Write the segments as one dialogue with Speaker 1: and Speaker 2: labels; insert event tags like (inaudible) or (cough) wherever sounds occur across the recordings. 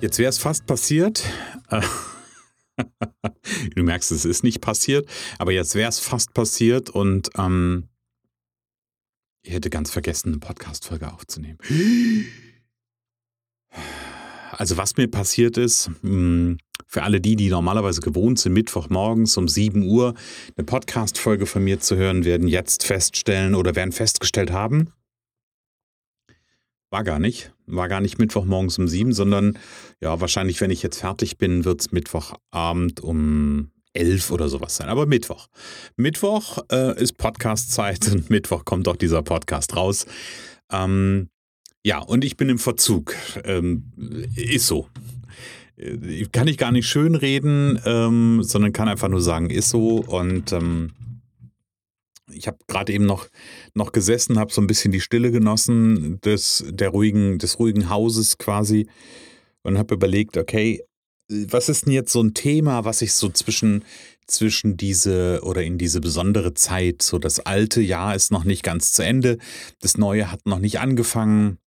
Speaker 1: Jetzt wäre es fast passiert. (laughs) du merkst, es ist nicht passiert, aber jetzt wäre es fast passiert und ähm, ich hätte ganz vergessen, eine Podcast-Folge aufzunehmen. (gasps) Also, was mir passiert ist, hm, für alle die, die normalerweise gewohnt sind, Mittwochmorgens um 7 Uhr eine Podcast-Folge von mir zu hören, werden jetzt feststellen oder werden festgestellt haben, war gar nicht. War gar nicht Mittwochmorgens um 7, sondern ja, wahrscheinlich, wenn ich jetzt fertig bin, wird es Mittwochabend um elf oder sowas sein. Aber Mittwoch. Mittwoch äh, ist Podcast-Zeit und (laughs) Mittwoch kommt auch dieser Podcast raus. Ähm, ja, und ich bin im Verzug. Ähm, ist so. Äh, kann ich gar nicht schön reden, ähm, sondern kann einfach nur sagen, ist so. Und ähm, ich habe gerade eben noch, noch gesessen, habe so ein bisschen die Stille genossen des, der ruhigen, des ruhigen Hauses quasi und habe überlegt, okay, was ist denn jetzt so ein Thema, was ich so zwischen, zwischen diese oder in diese besondere Zeit, so das alte Jahr ist noch nicht ganz zu Ende, das neue hat noch nicht angefangen,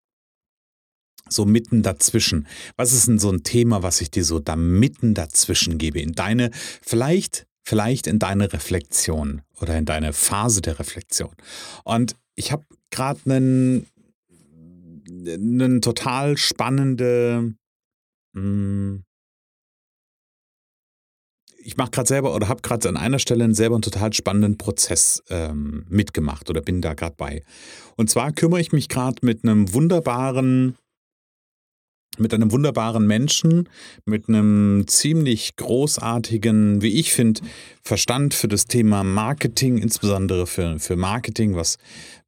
Speaker 1: so mitten dazwischen. Was ist denn so ein Thema, was ich dir so da mitten dazwischen gebe? In deine, vielleicht, vielleicht in deine Reflexion oder in deine Phase der Reflexion. Und ich habe gerade einen, total spannende, hm, ich mache gerade selber oder habe gerade an einer Stelle selber einen total spannenden Prozess ähm, mitgemacht oder bin da gerade bei. Und zwar kümmere ich mich gerade mit einem wunderbaren, mit einem wunderbaren Menschen, mit einem ziemlich großartigen, wie ich finde, Verstand für das Thema Marketing, insbesondere für, für Marketing, was,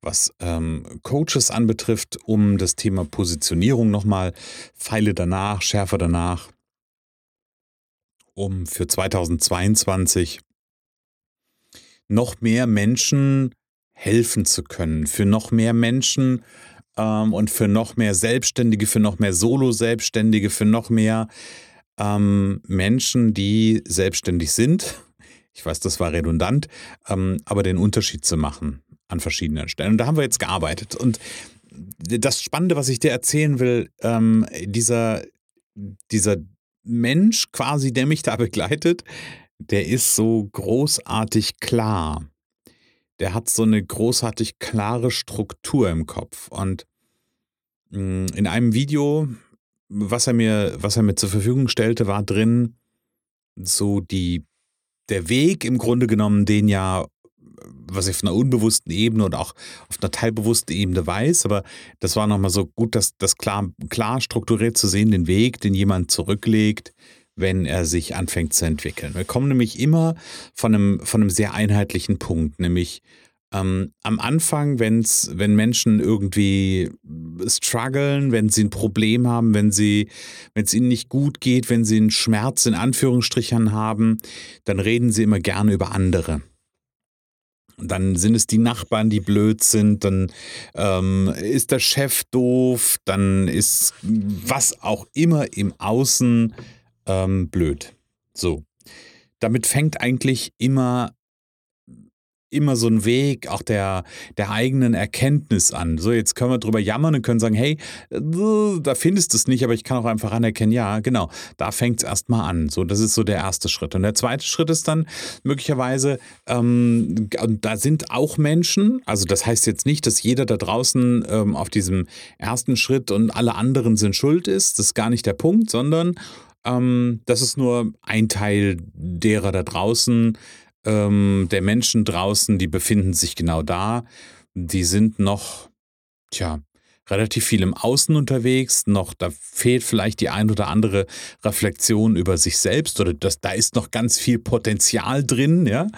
Speaker 1: was ähm, Coaches anbetrifft, um das Thema Positionierung nochmal, Pfeile danach, schärfer danach um für 2022 noch mehr Menschen helfen zu können, für noch mehr Menschen ähm, und für noch mehr Selbstständige, für noch mehr Solo-Selbstständige, für noch mehr ähm, Menschen, die selbstständig sind. Ich weiß, das war redundant, ähm, aber den Unterschied zu machen an verschiedenen Stellen. Und da haben wir jetzt gearbeitet. Und das Spannende, was ich dir erzählen will, ähm, dieser, dieser Mensch quasi, der mich da begleitet, der ist so großartig klar. Der hat so eine großartig klare Struktur im Kopf. Und mm, in einem Video, was er mir, was er mir zur Verfügung stellte, war drin so die, der Weg im Grunde genommen, den ja was ich auf einer unbewussten Ebene oder auch auf einer teilbewussten Ebene weiß, aber das war nochmal so gut, das, das klar, klar strukturiert zu sehen, den Weg, den jemand zurücklegt, wenn er sich anfängt zu entwickeln. Wir kommen nämlich immer von einem, von einem sehr einheitlichen Punkt, nämlich ähm, am Anfang, wenn's, wenn Menschen irgendwie strugglen, wenn sie ein Problem haben, wenn es ihnen nicht gut geht, wenn sie einen Schmerz in Anführungsstrichen haben, dann reden sie immer gerne über andere dann sind es die Nachbarn, die blöd sind, dann ähm, ist der Chef doof, dann ist was auch immer im Außen ähm, blöd. So. Damit fängt eigentlich immer immer so ein Weg auch der, der eigenen Erkenntnis an. So, jetzt können wir drüber jammern und können sagen, hey, da findest du es nicht, aber ich kann auch einfach anerkennen, ja, genau, da fängt es erstmal an. So, das ist so der erste Schritt. Und der zweite Schritt ist dann möglicherweise, ähm, da sind auch Menschen, also das heißt jetzt nicht, dass jeder da draußen ähm, auf diesem ersten Schritt und alle anderen sind schuld ist, das ist gar nicht der Punkt, sondern ähm, das ist nur ein Teil derer da draußen, ähm, der Menschen draußen, die befinden sich genau da. Die sind noch, tja, relativ viel im Außen unterwegs, noch da fehlt vielleicht die ein oder andere Reflexion über sich selbst oder das, da ist noch ganz viel Potenzial drin, ja.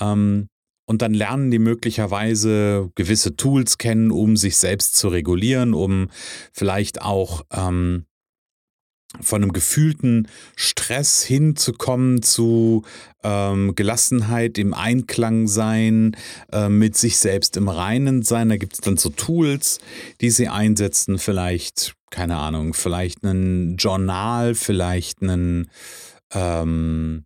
Speaker 1: Ähm, und dann lernen die möglicherweise gewisse Tools kennen, um sich selbst zu regulieren, um vielleicht auch ähm, von einem gefühlten Stress hinzukommen zu ähm, Gelassenheit, im Einklang sein, äh, mit sich selbst im Reinen sein. Da gibt es dann so Tools, die sie einsetzen. Vielleicht, keine Ahnung, vielleicht ein Journal, vielleicht einen ähm,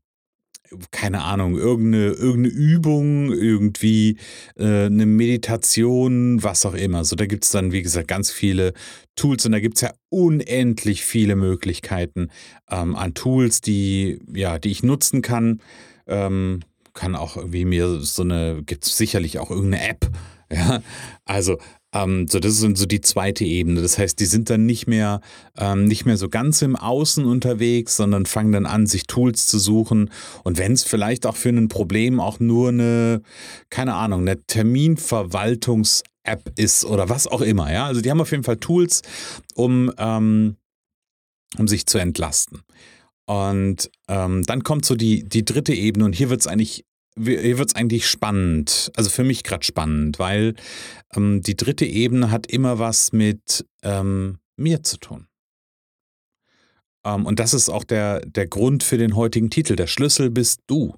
Speaker 1: keine Ahnung, irgendeine, irgendeine Übung, irgendwie äh, eine Meditation, was auch immer. So, da gibt es dann, wie gesagt, ganz viele Tools und da gibt es ja unendlich viele Möglichkeiten ähm, an Tools, die, ja, die ich nutzen kann. Ähm, kann auch irgendwie mir so eine, gibt es sicherlich auch irgendeine App. (laughs) Ja, also ähm, so, das ist so die zweite Ebene. Das heißt, die sind dann nicht mehr, ähm, nicht mehr so ganz im Außen unterwegs, sondern fangen dann an, sich Tools zu suchen. Und wenn es vielleicht auch für ein Problem auch nur eine, keine Ahnung, eine Terminverwaltungs- App ist oder was auch immer, ja. Also die haben auf jeden Fall Tools, um, ähm, um sich zu entlasten. Und ähm, dann kommt so die, die dritte Ebene und hier wird es eigentlich hier wird es eigentlich spannend, also für mich gerade spannend, weil ähm, die dritte Ebene hat immer was mit ähm, mir zu tun. Ähm, und das ist auch der, der Grund für den heutigen Titel. Der Schlüssel bist du.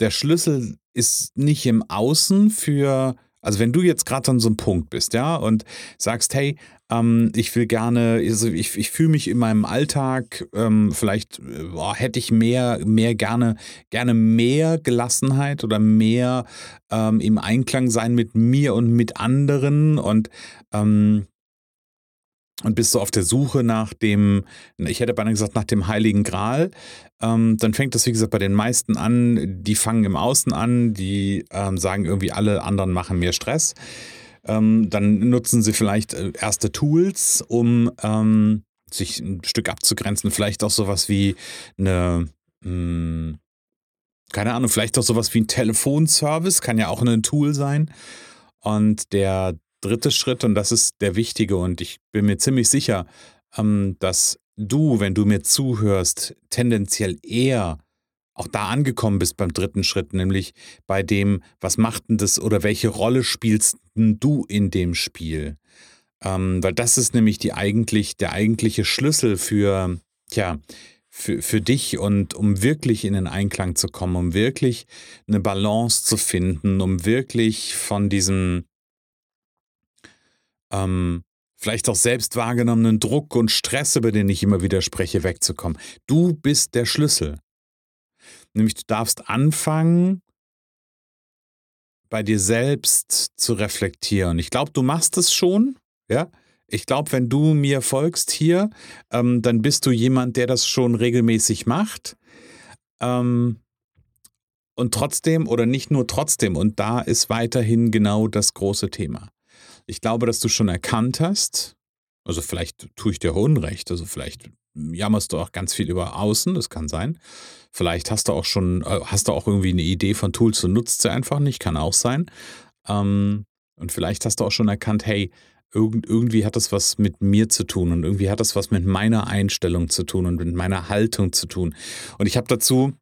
Speaker 1: Der Schlüssel ist nicht im Außen für also wenn du jetzt gerade an so einem Punkt bist, ja, und sagst, hey, ähm, ich will gerne, also ich, ich fühle mich in meinem Alltag, ähm, vielleicht boah, hätte ich mehr, mehr gerne, gerne mehr Gelassenheit oder mehr ähm, im Einklang sein mit mir und mit anderen und ähm, und bist du auf der Suche nach dem, ich hätte beinahe gesagt, nach dem Heiligen Gral, ähm, dann fängt das, wie gesagt, bei den meisten an, die fangen im Außen an, die ähm, sagen irgendwie, alle anderen machen mehr Stress. Ähm, dann nutzen sie vielleicht äh, erste Tools, um ähm, sich ein Stück abzugrenzen. Vielleicht auch sowas wie eine, mh, hm, keine Ahnung, vielleicht auch sowas wie ein Telefonservice, kann ja auch ein Tool sein. Und der dritte Schritt, und das ist der wichtige, und ich bin mir ziemlich sicher, ähm, dass du, wenn du mir zuhörst, tendenziell eher auch da angekommen bist beim dritten Schritt, nämlich bei dem, was macht denn das oder welche Rolle spielst du in dem Spiel? Ähm, weil das ist nämlich die eigentlich, der eigentliche Schlüssel für, tja, für, für dich und um wirklich in den Einklang zu kommen, um wirklich eine Balance zu finden, um wirklich von diesem ähm, vielleicht auch selbst wahrgenommenen Druck und Stress, über den ich immer wieder spreche, wegzukommen. Du bist der Schlüssel. Nämlich du darfst anfangen, bei dir selbst zu reflektieren. Ich glaube, du machst es schon, ja. Ich glaube, wenn du mir folgst hier, ähm, dann bist du jemand, der das schon regelmäßig macht. Ähm, und trotzdem oder nicht nur trotzdem, und da ist weiterhin genau das große Thema. Ich glaube, dass du schon erkannt hast, also vielleicht tue ich dir Unrecht, also vielleicht jammerst du auch ganz viel über Außen, das kann sein. Vielleicht hast du auch schon, äh, hast du auch irgendwie eine Idee von Tools und nutzt sie einfach nicht, kann auch sein. Ähm, und vielleicht hast du auch schon erkannt, hey, irgendwie hat das was mit mir zu tun und irgendwie hat das was mit meiner Einstellung zu tun und mit meiner Haltung zu tun. Und ich habe dazu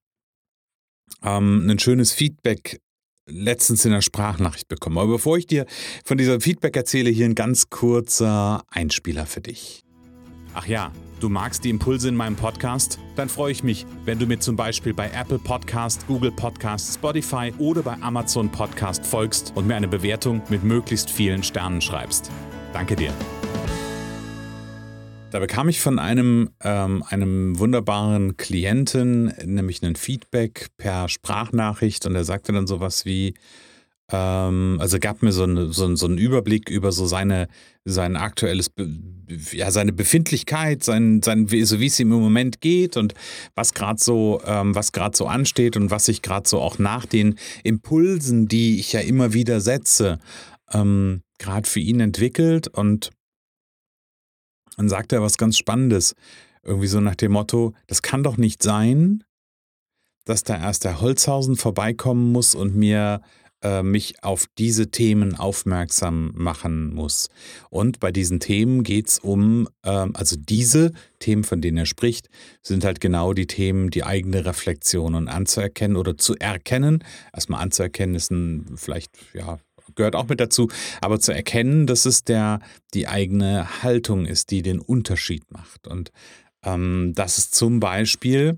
Speaker 1: ähm, ein schönes Feedback letztens in der Sprachnachricht bekommen. Aber bevor ich dir von diesem Feedback erzähle, hier ein ganz kurzer Einspieler für dich. Ach ja, du magst die Impulse in meinem Podcast? Dann freue ich mich, wenn du mir zum Beispiel bei Apple Podcast, Google Podcast, Spotify oder bei Amazon Podcast folgst und mir eine Bewertung mit möglichst vielen Sternen schreibst. Danke dir. Da bekam ich von einem, ähm, einem wunderbaren Klienten nämlich ein Feedback per Sprachnachricht und er sagte dann sowas wie, ähm, also gab mir so, eine, so, so einen Überblick über so seine, sein aktuelles, ja, seine Befindlichkeit, sein, sein, so wie es ihm im Moment geht und was gerade so, ähm, so ansteht und was sich gerade so auch nach den Impulsen, die ich ja immer wieder setze, ähm, gerade für ihn entwickelt und dann sagt er was ganz Spannendes. Irgendwie so nach dem Motto, das kann doch nicht sein, dass da erst der Holzhausen vorbeikommen muss und mir äh, mich auf diese Themen aufmerksam machen muss. Und bei diesen Themen geht es um, äh, also diese Themen, von denen er spricht, sind halt genau die Themen, die eigene Reflexion und anzuerkennen oder zu erkennen. Erstmal anzuerkennen ist ein vielleicht, ja, gehört auch mit dazu, aber zu erkennen, dass es der, die eigene Haltung ist, die den Unterschied macht. Und Ähm, das ist zum Beispiel,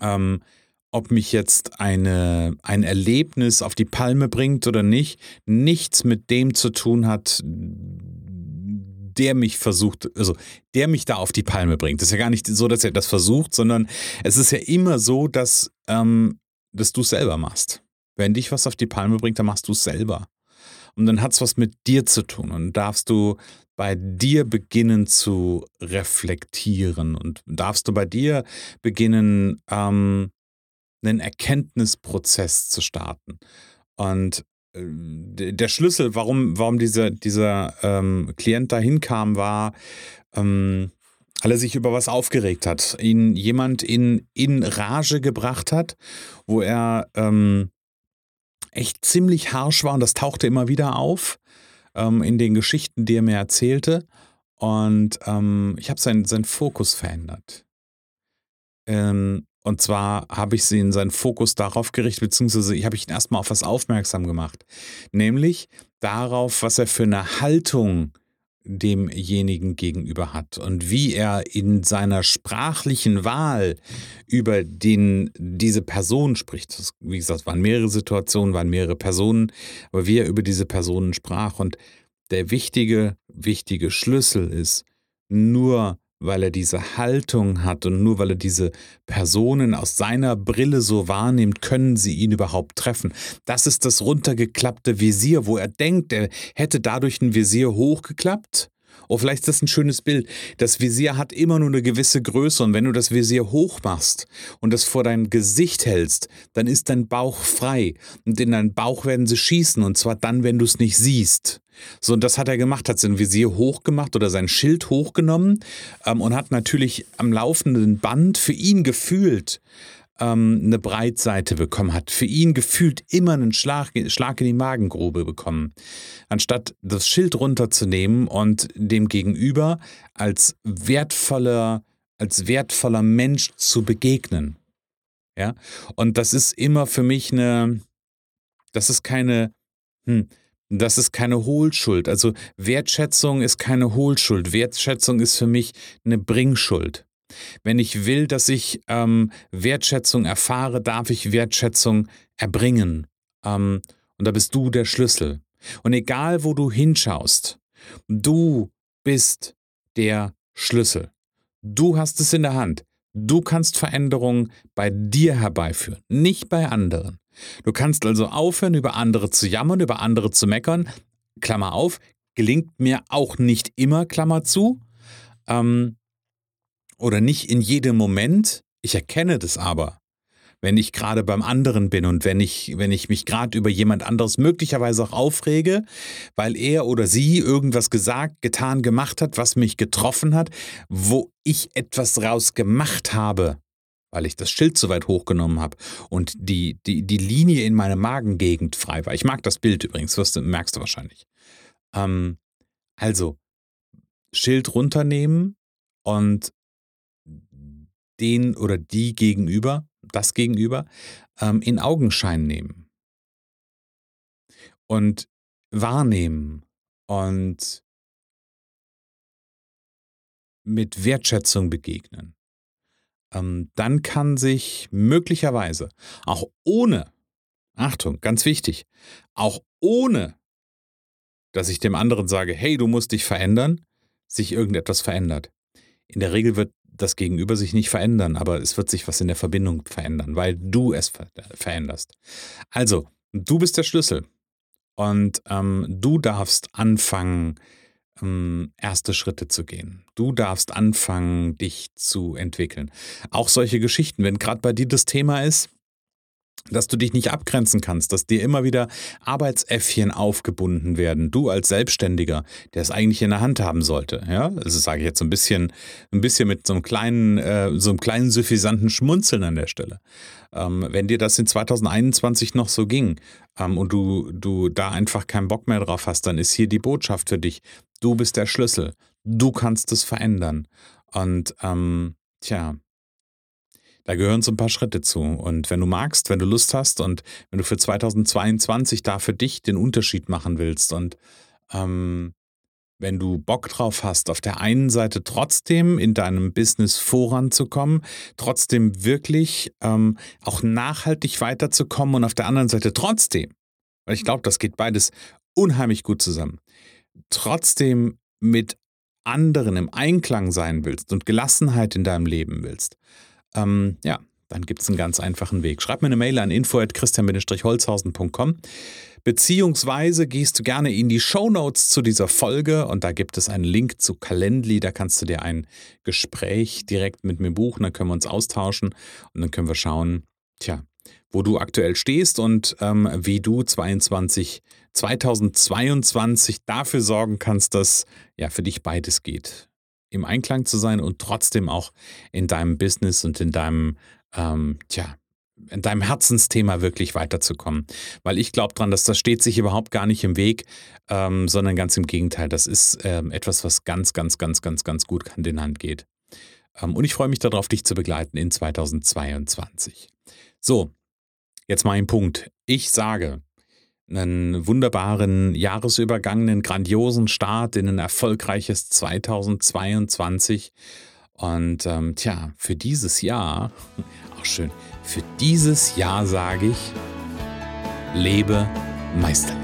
Speaker 1: ähm, ob mich jetzt eine, ein Erlebnis auf die Palme bringt oder nicht, nichts mit dem zu tun hat, der mich versucht, also der mich da auf die Palme bringt. Das ist ja gar nicht so, dass er das versucht, sondern es ist ja immer so, dass, ähm, dass du es selber machst. Wenn dich was auf die Palme bringt, dann machst du es selber. Und dann hat es was mit dir zu tun und darfst du bei dir beginnen zu reflektieren und darfst du bei dir beginnen, ähm, einen Erkenntnisprozess zu starten. Und äh, der Schlüssel, warum, warum dieser, dieser ähm, Klient dahin kam, war, ähm, weil er sich über was aufgeregt hat, ihn jemand in, in Rage gebracht hat, wo er ähm, echt ziemlich harsch war und das tauchte immer wieder auf ähm, in den Geschichten, die er mir erzählte. Und ähm, ich habe seinen, seinen Fokus verändert. Ähm, und zwar habe ich in seinen Fokus darauf gerichtet, beziehungsweise ich habe ihn erstmal auf was aufmerksam gemacht. Nämlich darauf, was er für eine Haltung demjenigen gegenüber hat und wie er in seiner sprachlichen Wahl über den, diese Person spricht. Das, wie gesagt, waren mehrere Situationen, waren mehrere Personen, aber wie er über diese Personen sprach. Und der wichtige, wichtige Schlüssel ist, nur weil er diese Haltung hat und nur weil er diese Personen aus seiner Brille so wahrnimmt, können sie ihn überhaupt treffen. Das ist das runtergeklappte Visier, wo er denkt, er hätte dadurch ein Visier hochgeklappt. Oh, vielleicht ist das ein schönes Bild. Das Visier hat immer nur eine gewisse Größe und wenn du das Visier hoch machst und das vor dein Gesicht hältst, dann ist dein Bauch frei und in deinen Bauch werden sie schießen und zwar dann, wenn du es nicht siehst. So, und das hat er gemacht, hat sein Visier hochgemacht oder sein Schild hochgenommen ähm, und hat natürlich am laufenden Band für ihn gefühlt ähm, eine Breitseite bekommen, hat für ihn gefühlt immer einen Schlag, Schlag in die Magengrube bekommen. Anstatt das Schild runterzunehmen und dem Gegenüber als wertvoller, als wertvoller Mensch zu begegnen. Ja, und das ist immer für mich eine, das ist keine, hm, das ist keine Hohlschuld. Also Wertschätzung ist keine Hohlschuld. Wertschätzung ist für mich eine Bringschuld. Wenn ich will, dass ich ähm, Wertschätzung erfahre, darf ich Wertschätzung erbringen. Ähm, und da bist du der Schlüssel. Und egal, wo du hinschaust, du bist der Schlüssel. Du hast es in der Hand. Du kannst Veränderungen bei dir herbeiführen, nicht bei anderen. Du kannst also aufhören, über andere zu jammern, über andere zu meckern. Klammer auf, gelingt mir auch nicht immer, Klammer zu. Ähm, oder nicht in jedem Moment. Ich erkenne das aber. Wenn ich gerade beim anderen bin und wenn ich, wenn ich mich gerade über jemand anderes möglicherweise auch aufrege, weil er oder sie irgendwas gesagt, getan, gemacht hat, was mich getroffen hat, wo ich etwas raus gemacht habe, weil ich das Schild so weit hochgenommen habe und die, die, die Linie in meiner Magengegend frei war. Ich mag das Bild übrigens, wirst merkst du wahrscheinlich. Ähm, also, Schild runternehmen und den oder die gegenüber, das gegenüber, ähm, in Augenschein nehmen und wahrnehmen und mit Wertschätzung begegnen. Ähm, dann kann sich möglicherweise auch ohne, Achtung, ganz wichtig, auch ohne, dass ich dem anderen sage, hey, du musst dich verändern, sich irgendetwas verändert. In der Regel wird das Gegenüber sich nicht verändern, aber es wird sich was in der Verbindung verändern, weil du es ver veränderst. Also, du bist der Schlüssel und ähm, du darfst anfangen, ähm, erste Schritte zu gehen. Du darfst anfangen, dich zu entwickeln. Auch solche Geschichten, wenn gerade bei dir das Thema ist, dass du dich nicht abgrenzen kannst, dass dir immer wieder Arbeitsäffchen aufgebunden werden. Du als Selbstständiger, der es eigentlich in der Hand haben sollte. Ja, also sage ich jetzt so ein bisschen, ein bisschen mit so einem kleinen, äh, so einem kleinen suffisanten Schmunzeln an der Stelle. Ähm, wenn dir das in 2021 noch so ging ähm, und du, du da einfach keinen Bock mehr drauf hast, dann ist hier die Botschaft für dich. Du bist der Schlüssel. Du kannst es verändern. Und ähm, tja, da gehören so ein paar Schritte zu. Und wenn du magst, wenn du Lust hast und wenn du für 2022 da für dich den Unterschied machen willst und ähm, wenn du Bock drauf hast, auf der einen Seite trotzdem in deinem Business voranzukommen, trotzdem wirklich ähm, auch nachhaltig weiterzukommen und auf der anderen Seite trotzdem, weil ich glaube, das geht beides unheimlich gut zusammen, trotzdem mit anderen im Einklang sein willst und Gelassenheit in deinem Leben willst, ähm, ja, dann gibt es einen ganz einfachen Weg. Schreib mir eine Mail an info.christian-holzhausen.com beziehungsweise gehst du gerne in die Show Notes zu dieser Folge und da gibt es einen Link zu Calendly, da kannst du dir ein Gespräch direkt mit mir buchen, dann können wir uns austauschen und dann können wir schauen, tja, wo du aktuell stehst und ähm, wie du 22, 2022 dafür sorgen kannst, dass ja für dich beides geht. Im Einklang zu sein und trotzdem auch in deinem Business und in deinem, ähm, tja, in deinem Herzensthema wirklich weiterzukommen. Weil ich glaube dran, dass das steht sich überhaupt gar nicht im Weg, ähm, sondern ganz im Gegenteil. Das ist ähm, etwas, was ganz, ganz, ganz, ganz, ganz gut Hand in Hand geht. Ähm, und ich freue mich darauf, dich zu begleiten in 2022. So, Jetzt mal ein Punkt. Ich sage, einen wunderbaren Jahresübergang, einen grandiosen Start in ein erfolgreiches 2022. Und ähm, tja, für dieses Jahr, (laughs) auch schön, für dieses Jahr sage ich, lebe meisterlich.